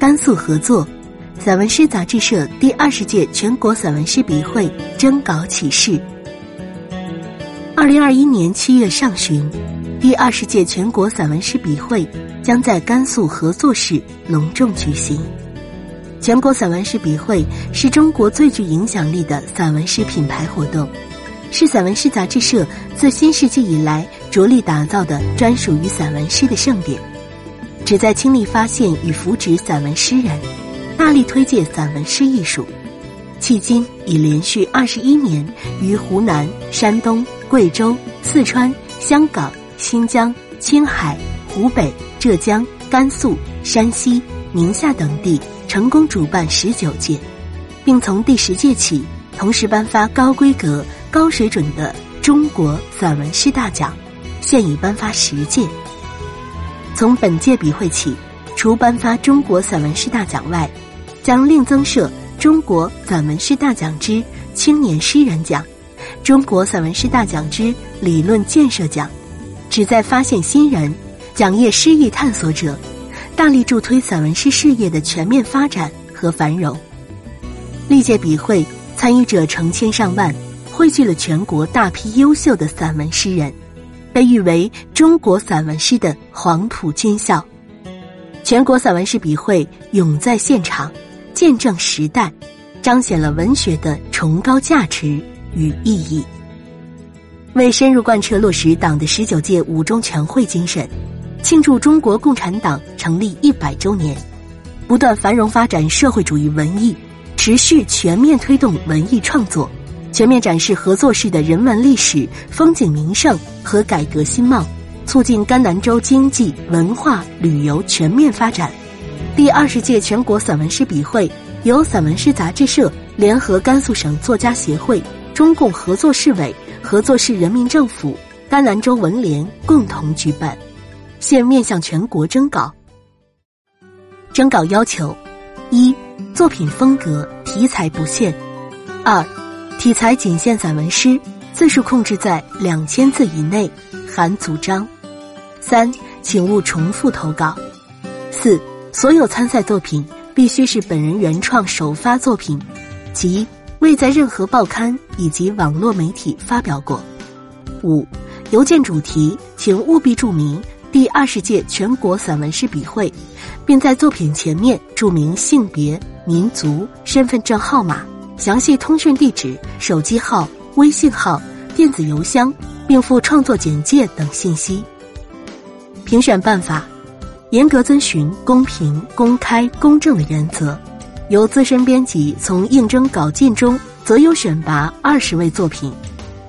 甘肃合作，散文诗杂志社第二十届全国散文诗笔会征稿启事。二零二一年七月上旬，第二十届全国散文诗笔会将在甘肃合作市隆重举行。全国散文诗笔会是中国最具影响力的散文诗品牌活动，是散文诗杂志社自新世纪以来着力打造的专属于散文诗的盛典，旨在倾力发现与扶植散文诗人，大力推介散文诗艺术。迄今已连续二十一年于湖南、山东、贵州、四川、香港、新疆、青海、湖北、浙江、甘肃、山西、宁夏等地。成功主办十九届，并从第十届起同时颁发高规格、高水准的中国散文诗大奖，现已颁发十届。从本届笔会起，除颁发中国散文诗大奖外，将另增设中国散文诗大奖之青年诗人奖、中国散文诗大奖之理论建设奖，旨在发现新人、奖业诗意探索者。大力助推散文诗事业的全面发展和繁荣。历届笔会参与者成千上万，汇聚了全国大批优秀的散文诗人，被誉为中国散文诗的黄埔军校。全国散文诗笔会永在现场，见证时代，彰显了文学的崇高价值与意义。为深入贯彻落实党的十九届五中全会精神。庆祝中国共产党成立一百周年，不断繁荣发展社会主义文艺，持续全面推动文艺创作，全面展示合作市的人文历史、风景名胜和改革新貌，促进甘南州经济、文化、旅游全面发展。第二十届全国散文诗笔会由散文诗杂志社联合甘肃省作家协会、中共合作市委、合作市人民政府、甘南州文联共同举办。现面向全国征稿。征稿要求：一、作品风格题材不限；二、题材仅限散文诗，字数控制在两千字以内，含组章；三、请勿重复投稿；四、所有参赛作品必须是本人原创首发作品，即未在任何报刊以及网络媒体发表过；五、邮件主题请务必注明。第二十届全国散文诗笔会，并在作品前面注明性别、民族、身份证号码、详细通讯地址、手机号、微信号、电子邮箱，并附创作简介等信息。评选办法严格遵循公平、公开、公正的原则，由资深编辑从应征稿件中择优选拔二十位作品，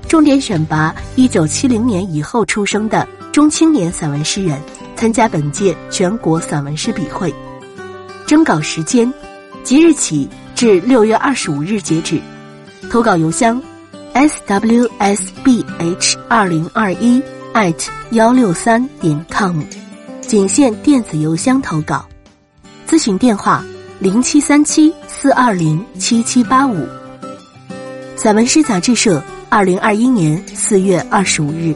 重点选拔一九七零年以后出生的。中青年散文诗人参加本届全国散文诗笔会，征稿时间即日起至六月二十五日截止，投稿邮箱 s w s b h 二零二一 at 幺六三点 com，仅限电子邮箱投稿，咨询电话零七三七四二零七七八五。散文诗杂志社二零二一年四月二十五日。